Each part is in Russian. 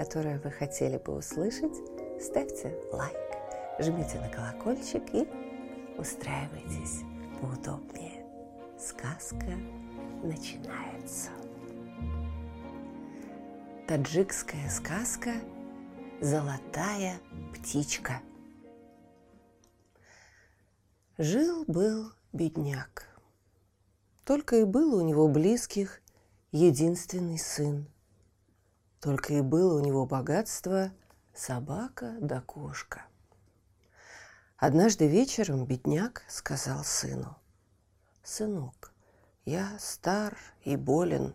которые вы хотели бы услышать. Ставьте лайк, жмите на колокольчик и устраивайтесь поудобнее. Сказка начинается. Таджикская сказка «Золотая птичка». Жил-был бедняк. Только и был у него близких единственный сын. Только и было у него богатство собака да кошка. Однажды вечером бедняк сказал сыну, «Сынок, я стар и болен,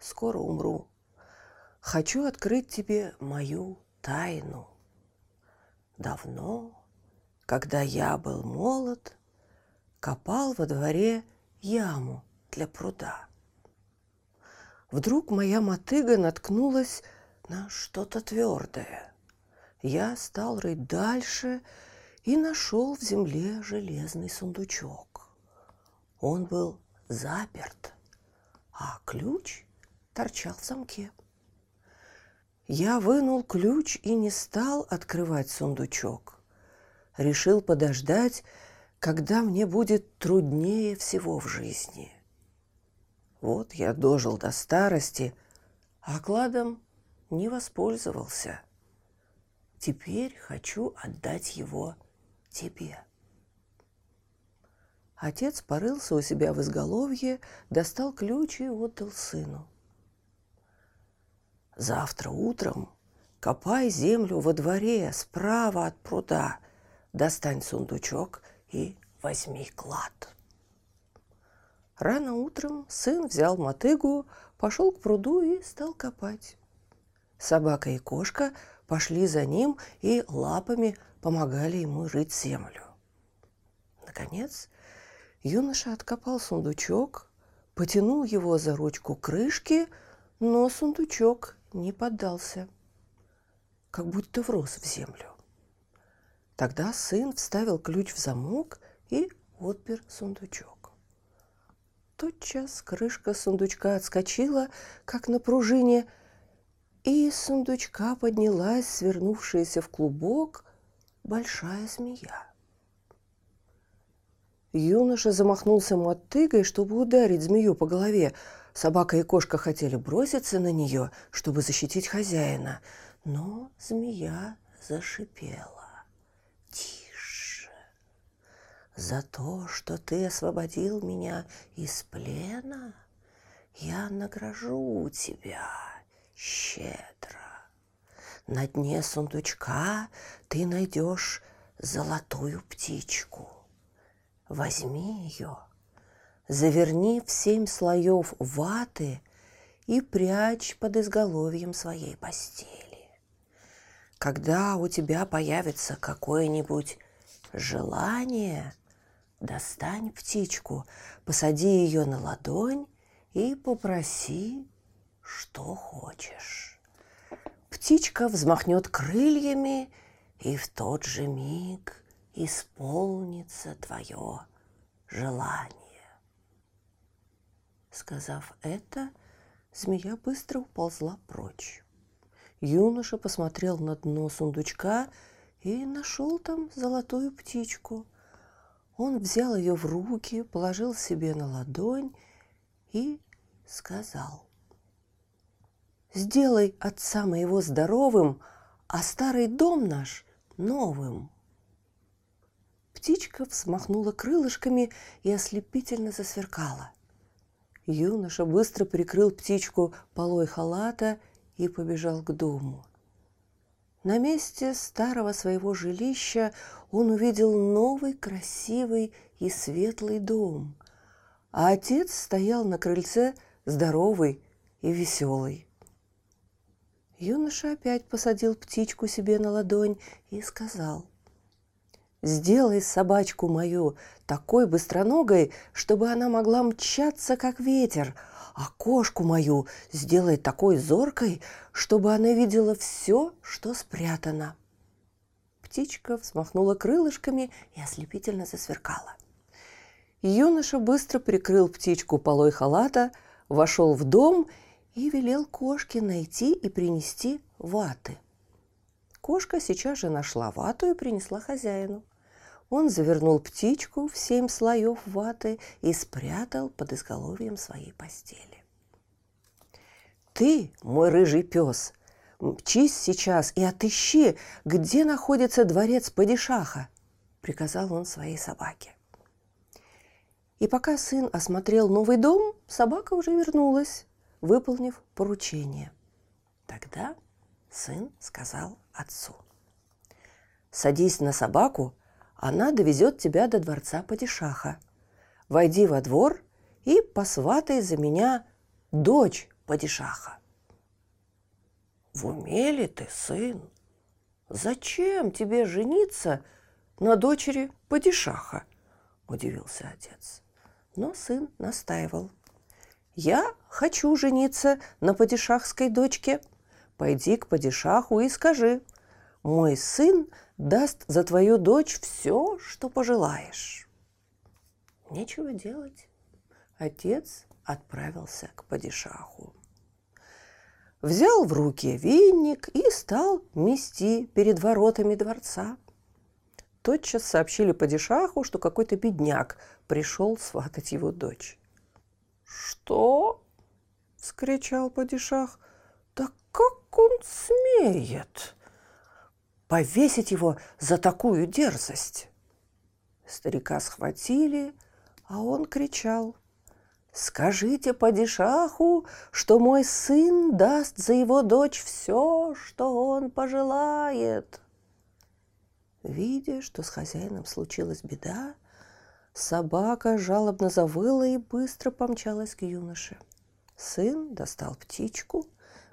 скоро умру. Хочу открыть тебе мою тайну. Давно, когда я был молод, копал во дворе яму для пруда. Вдруг моя мотыга наткнулась на что-то твердое. Я стал рыть дальше и нашел в земле железный сундучок. Он был заперт, а ключ торчал в замке. Я вынул ключ и не стал открывать сундучок. Решил подождать, когда мне будет труднее всего в жизни. Вот я дожил до старости, а кладом не воспользовался. Теперь хочу отдать его тебе. Отец порылся у себя в изголовье, достал ключ и отдал сыну. Завтра утром копай землю во дворе справа от пруда, достань сундучок и возьми клад. Рано утром сын взял мотыгу, пошел к пруду и стал копать. Собака и кошка пошли за ним и лапами помогали ему рыть землю. Наконец, Юноша откопал сундучок, потянул его за ручку крышки, но сундучок не поддался, как будто врос в землю. Тогда сын вставил ключ в замок и отпер сундучок. Тотчас крышка сундучка отскочила, как на пружине, и из сундучка поднялась свернувшаяся в клубок большая змея. Юноша замахнулся мотыгой, чтобы ударить змею по голове. Собака и кошка хотели броситься на нее, чтобы защитить хозяина. Но змея зашипела. За то, что ты освободил меня из плена, я награжу тебя щедро. На дне сундучка ты найдешь золотую птичку – Возьми ее, заверни в семь слоев ваты и прячь под изголовьем своей постели. Когда у тебя появится какое-нибудь желание, достань птичку, посади ее на ладонь и попроси, что хочешь. Птичка взмахнет крыльями, и в тот же миг исполнится твое желание. Сказав это, змея быстро уползла прочь. Юноша посмотрел на дно сундучка и нашел там золотую птичку. Он взял ее в руки, положил себе на ладонь и сказал. «Сделай отца моего здоровым, а старый дом наш новым». Птичка взмахнула крылышками и ослепительно засверкала. Юноша быстро прикрыл птичку полой халата и побежал к дому. На месте старого своего жилища он увидел новый красивый и светлый дом, а отец стоял на крыльце здоровый и веселый. Юноша опять посадил птичку себе на ладонь и сказал, «Сделай собачку мою такой быстроногой, чтобы она могла мчаться, как ветер, а кошку мою сделай такой зоркой, чтобы она видела все, что спрятано». Птичка взмахнула крылышками и ослепительно засверкала. Юноша быстро прикрыл птичку полой халата, вошел в дом и велел кошке найти и принести ваты. Кошка сейчас же нашла вату и принесла хозяину. Он завернул птичку в семь слоев ваты и спрятал под изголовьем своей постели. «Ты, мой рыжий пес, мчись сейчас и отыщи, где находится дворец падишаха», — приказал он своей собаке. И пока сын осмотрел новый дом, собака уже вернулась, выполнив поручение. Тогда сын сказал отцу. «Садись на собаку, она довезет тебя до дворца Падишаха. Войди во двор и посватай за меня дочь Падишаха». «В уме ли ты, сын? Зачем тебе жениться на дочери Падишаха?» – удивился отец. Но сын настаивал – я хочу жениться на падишахской дочке. Пойди к падишаху и скажи, мой сын даст за твою дочь все, что пожелаешь. Нечего делать. Отец отправился к падишаху. Взял в руки веник и стал мести перед воротами дворца. Тотчас сообщили падишаху, что какой-то бедняк пришел сватать его дочь. «Что?» — скричал падишах. «Да как он смеет повесить его за такую дерзость?» Старика схватили, а он кричал. «Скажите падишаху, что мой сын даст за его дочь все, что он пожелает!» Видя, что с хозяином случилась беда, Собака жалобно завыла и быстро помчалась к юноше. Сын достал птичку,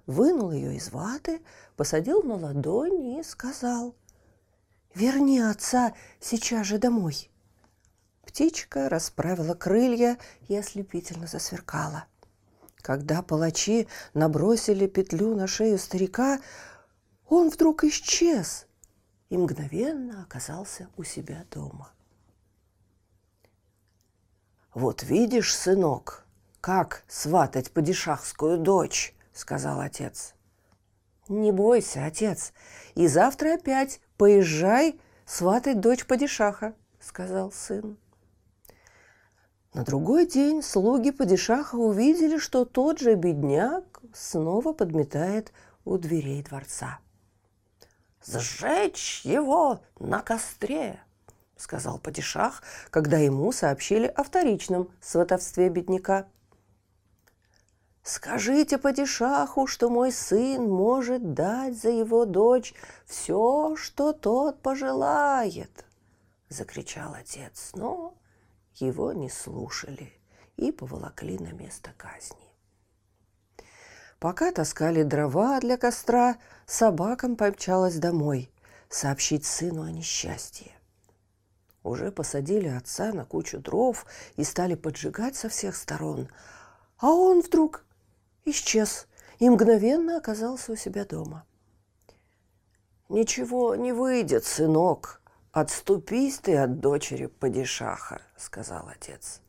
вынул ее из ваты, посадил на ладонь и сказал «Верни отца сейчас же домой». Птичка расправила крылья и ослепительно засверкала. Когда палачи набросили петлю на шею старика, он вдруг исчез и мгновенно оказался у себя дома. «Вот видишь, сынок, как сватать падишахскую дочь», — сказал отец. «Не бойся, отец, и завтра опять поезжай сватать дочь падишаха», — сказал сын. На другой день слуги падишаха увидели, что тот же бедняк снова подметает у дверей дворца. «Сжечь его на костре!» сказал падишах, когда ему сообщили о вторичном сватовстве бедняка. «Скажите падишаху, что мой сын может дать за его дочь все, что тот пожелает!» – закричал отец, но его не слушали и поволокли на место казни. Пока таскали дрова для костра, собакам помчалась домой сообщить сыну о несчастье. Уже посадили отца на кучу дров и стали поджигать со всех сторон. А он вдруг исчез и мгновенно оказался у себя дома. «Ничего не выйдет, сынок. Отступись ты от дочери падишаха», — сказал отец.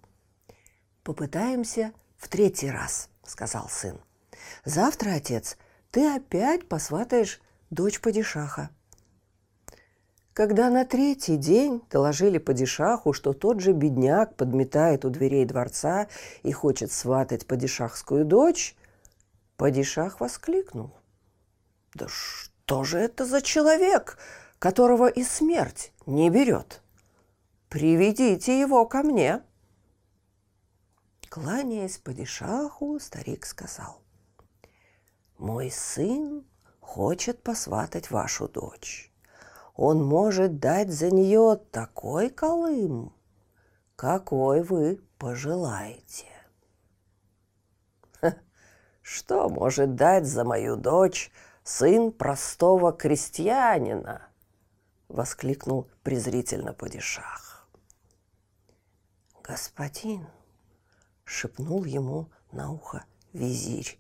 «Попытаемся в третий раз», — сказал сын. «Завтра, отец, ты опять посватаешь дочь падишаха». Когда на третий день доложили падишаху, что тот же бедняк подметает у дверей дворца и хочет сватать падишахскую дочь, падишах воскликнул. «Да что же это за человек, которого и смерть не берет? Приведите его ко мне!» Кланяясь падишаху, старик сказал, «Мой сын хочет посватать вашу дочь он может дать за нее такой колым, какой вы пожелаете. Что может дать за мою дочь сын простого крестьянина!» — воскликнул презрительно падишах. «Господин!» — шепнул ему на ухо визирь.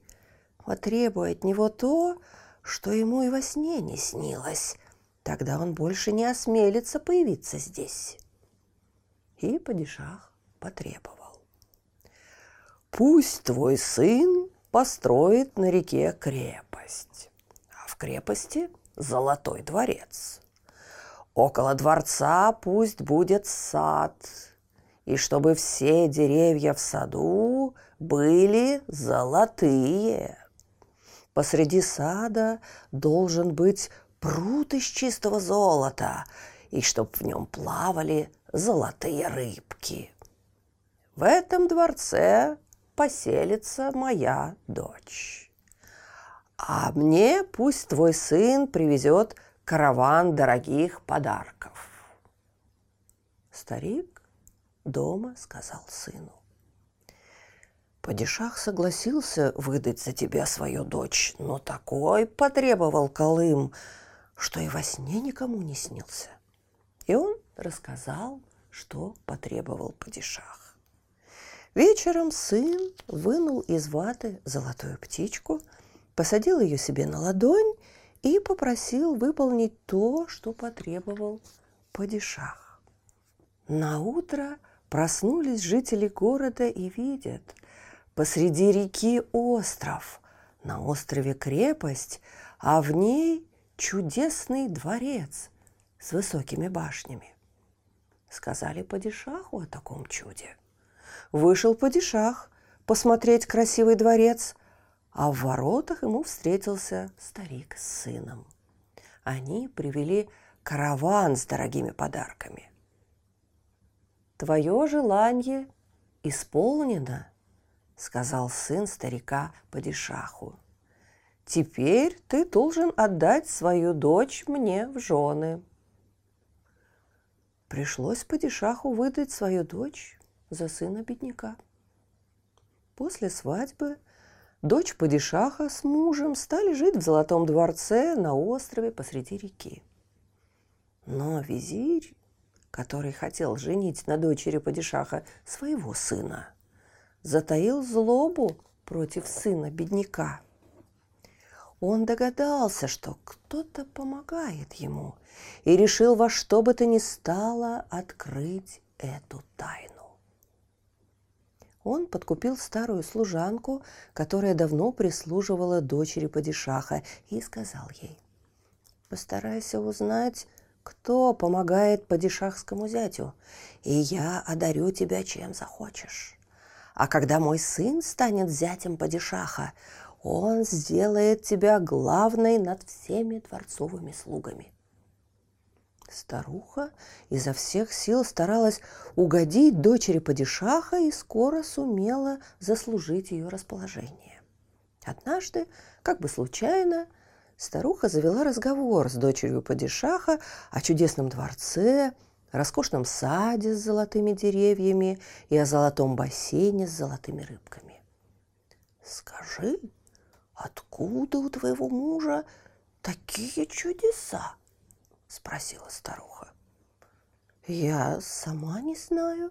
«Потребуй от него то, что ему и во сне не снилось. Тогда он больше не осмелится появиться здесь». И падишах потребовал. «Пусть твой сын построит на реке крепость, а в крепости золотой дворец. Около дворца пусть будет сад, и чтобы все деревья в саду были золотые. Посреди сада должен быть пруд из чистого золота, и чтоб в нем плавали золотые рыбки. В этом дворце поселится моя дочь. А мне пусть твой сын привезет караван дорогих подарков. Старик дома сказал сыну. Падишах согласился выдать за тебя свою дочь, но такой потребовал Колым, что и во сне никому не снился. И он рассказал, что потребовал Падишах. Вечером сын вынул из ваты золотую птичку, посадил ее себе на ладонь и попросил выполнить то, что потребовал падишах. На утро проснулись жители города и видят посреди реки остров, на острове крепость, а в ней чудесный дворец с высокими башнями. Сказали падишаху о таком чуде – вышел падишах посмотреть красивый дворец, а в воротах ему встретился старик с сыном. Они привели караван с дорогими подарками. «Твое желание исполнено», — сказал сын старика падишаху. «Теперь ты должен отдать свою дочь мне в жены». Пришлось падишаху выдать свою дочь за сына бедняка. После свадьбы дочь падишаха с мужем стали жить в золотом дворце на острове посреди реки. Но визирь, который хотел женить на дочери падишаха своего сына, затаил злобу против сына бедняка. Он догадался, что кто-то помогает ему, и решил во что бы то ни стало открыть эту тайну он подкупил старую служанку, которая давно прислуживала дочери падишаха, и сказал ей, «Постарайся узнать, кто помогает падишахскому зятю, и я одарю тебя чем захочешь. А когда мой сын станет зятем падишаха, он сделает тебя главной над всеми дворцовыми слугами. Старуха изо всех сил старалась угодить дочери падишаха и скоро сумела заслужить ее расположение. Однажды, как бы случайно, старуха завела разговор с дочерью падишаха о чудесном дворце, роскошном саде с золотыми деревьями и о золотом бассейне с золотыми рыбками. «Скажи, откуда у твоего мужа такие чудеса?» Спросила старуха. Я сама не знаю,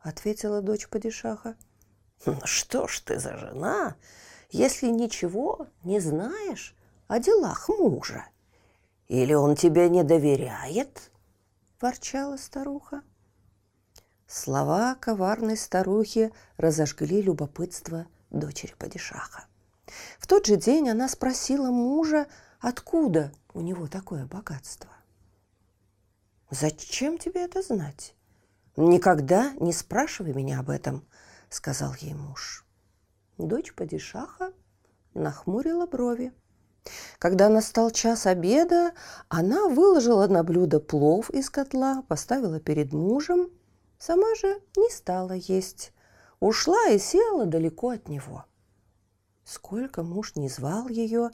ответила дочь падишаха. «Ну что ж ты за жена, если ничего не знаешь о делах мужа? Или он тебе не доверяет? ворчала старуха. Слова коварной старухи разожгли любопытство дочери падишаха. В тот же день она спросила мужа, откуда у него такое богатство. «Зачем тебе это знать? Никогда не спрашивай меня об этом», — сказал ей муж. Дочь падишаха нахмурила брови. Когда настал час обеда, она выложила на блюдо плов из котла, поставила перед мужем, сама же не стала есть, ушла и села далеко от него. Сколько муж не звал ее,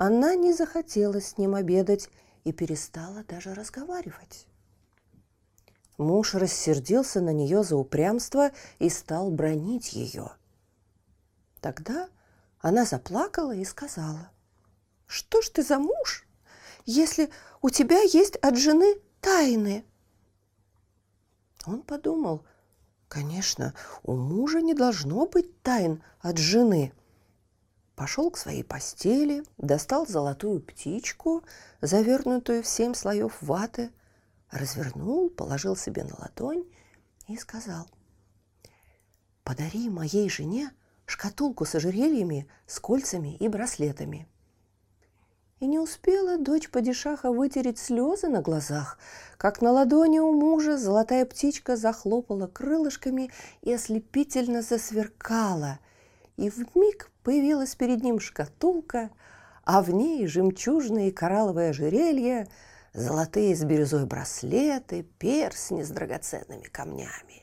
она не захотела с ним обедать и перестала даже разговаривать. Муж рассердился на нее за упрямство и стал бронить ее. Тогда она заплакала и сказала, что ж ты за муж, если у тебя есть от жены тайны? Он подумал, конечно, у мужа не должно быть тайн от жены. Пошел к своей постели, достал золотую птичку, завернутую в семь слоев ваты, развернул, положил себе на ладонь и сказал, «Подари моей жене шкатулку с ожерельями, с кольцами и браслетами». И не успела дочь падишаха вытереть слезы на глазах, как на ладони у мужа золотая птичка захлопала крылышками и ослепительно засверкала. И в миг появилась перед ним шкатулка, а в ней жемчужные коралловые ожерелья, золотые с бирюзой браслеты, персни с драгоценными камнями.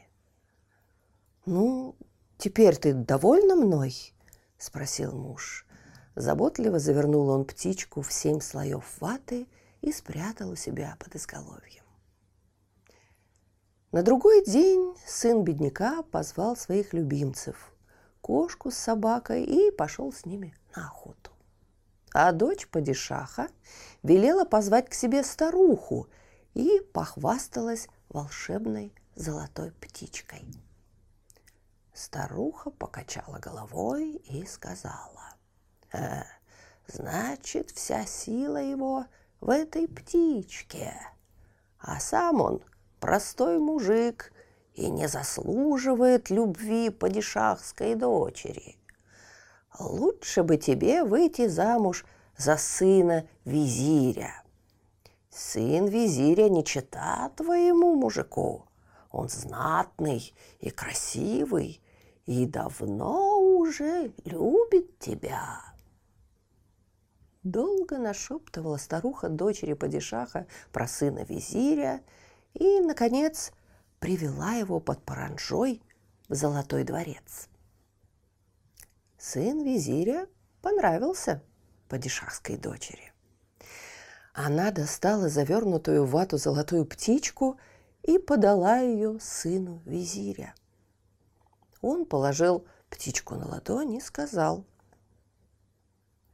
«Ну, теперь ты довольна мной?» – спросил муж. Заботливо завернул он птичку в семь слоев ваты и спрятал у себя под изголовьем. На другой день сын бедняка позвал своих любимцев – кошку с собакой и пошел с ними на охоту. А дочь падишаха велела позвать к себе старуху и похвасталась волшебной золотой птичкой. Старуха покачала головой и сказала, Э, значит, вся сила его в этой птичке. А сам он простой мужик и не заслуживает любви падишахской дочери. Лучше бы тебе выйти замуж за сына визиря. Сын визиря не чита твоему мужику. Он знатный и красивый, и давно уже любит тебя. Долго нашептывала старуха дочери падишаха про сына визиря и, наконец, привела его под паранжой в золотой дворец. Сын визиря понравился падишахской дочери. Она достала завернутую в вату золотую птичку и подала ее сыну визиря. Он положил птичку на ладонь и сказал –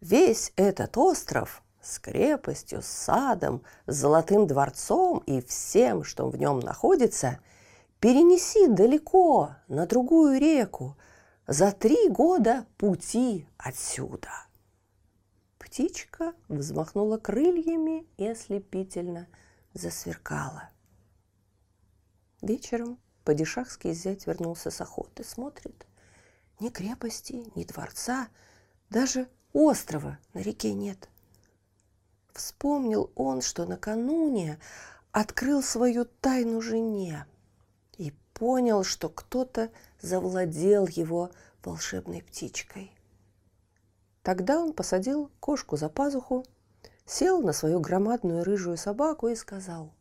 Весь этот остров с крепостью, с садом, с золотым дворцом и всем, что в нем находится, перенеси далеко, на другую реку, за три года пути отсюда. Птичка взмахнула крыльями и ослепительно засверкала. Вечером падишахский зять вернулся с охоты, смотрит. Ни крепости, ни дворца, даже Острова на реке нет. Вспомнил он, что накануне открыл свою тайну жене понял, что кто-то завладел его волшебной птичкой. Тогда он посадил кошку за пазуху, сел на свою громадную рыжую собаку и сказал,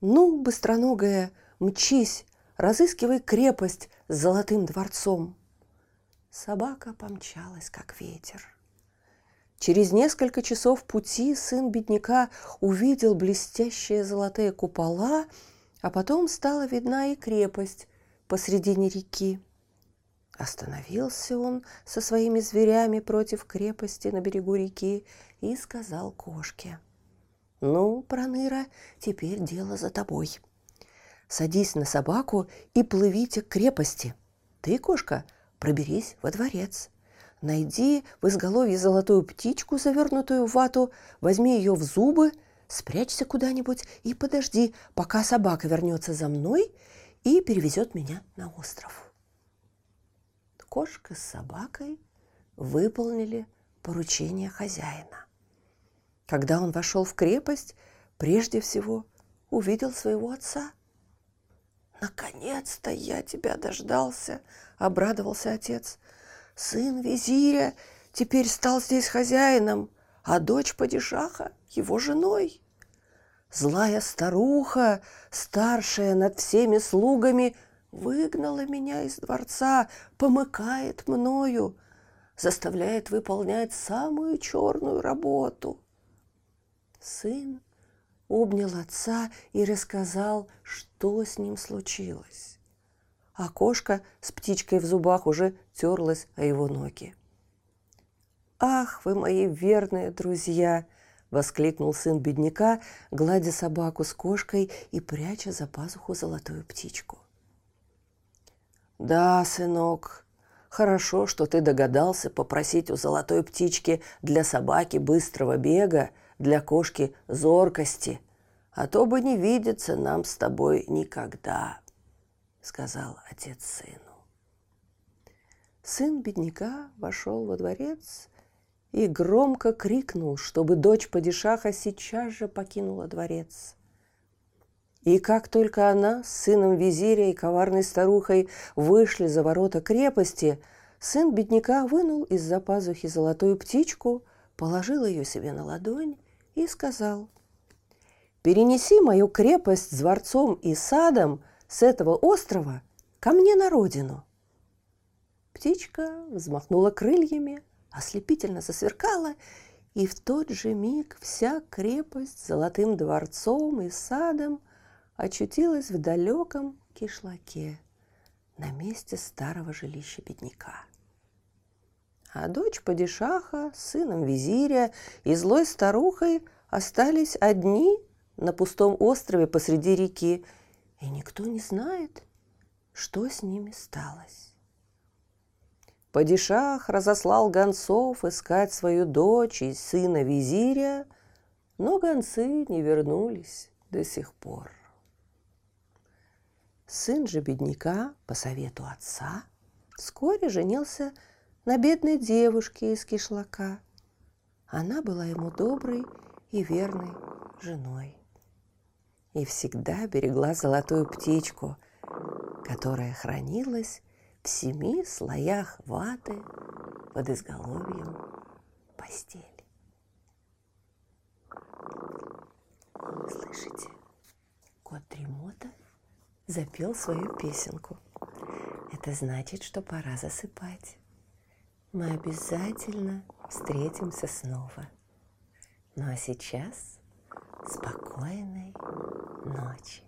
«Ну, быстроногая, мчись, разыскивай крепость с золотым дворцом. Собака помчалась, как ветер. Через несколько часов пути сын бедняка увидел блестящие золотые купола, а потом стала видна и крепость посредине реки. Остановился он со своими зверями против крепости на берегу реки и сказал кошке. «Ну, Проныра, теперь дело за тобой. Садись на собаку и плывите к крепости. Ты, кошка, — проберись во дворец. Найди в изголовье золотую птичку, завернутую в вату, возьми ее в зубы, спрячься куда-нибудь и подожди, пока собака вернется за мной и перевезет меня на остров. Кошка с собакой выполнили поручение хозяина. Когда он вошел в крепость, прежде всего увидел своего отца – «Наконец-то я тебя дождался!» — обрадовался отец. «Сын визиря теперь стал здесь хозяином, а дочь падишаха — его женой. Злая старуха, старшая над всеми слугами, выгнала меня из дворца, помыкает мною, заставляет выполнять самую черную работу. Сын обнял отца и рассказал, что с ним случилось. А кошка с птичкой в зубах уже терлась о его ноги. «Ах, вы мои верные друзья!» — воскликнул сын бедняка, гладя собаку с кошкой и пряча за пазуху золотую птичку. «Да, сынок, хорошо, что ты догадался попросить у золотой птички для собаки быстрого бега, для кошки зоркости, а то бы не видеться нам с тобой никогда», — сказал отец сыну. Сын бедняка вошел во дворец и громко крикнул, чтобы дочь падишаха сейчас же покинула дворец. И как только она с сыном визиря и коварной старухой вышли за ворота крепости, сын бедняка вынул из-за пазухи золотую птичку, положил ее себе на ладонь и сказал, «Перенеси мою крепость с дворцом и садом с этого острова ко мне на родину». Птичка взмахнула крыльями, ослепительно засверкала, и в тот же миг вся крепость с золотым дворцом и садом очутилась в далеком кишлаке на месте старого жилища бедняка. А дочь падишаха сыном визиря и злой старухой остались одни на пустом острове посреди реки, и никто не знает, что с ними сталось. Падишах разослал гонцов искать свою дочь и сына визиря, но гонцы не вернулись до сих пор. Сын же бедняка, по совету отца, вскоре женился на бедной девушке из кишлака. Она была ему доброй и верной женой. И всегда берегла золотую птичку, которая хранилась в семи слоях ваты под изголовьем постели. Слышите? Кот Дремота запел свою песенку. Это значит, что пора засыпать. Мы обязательно встретимся снова. Ну а сейчас спокойной ночи.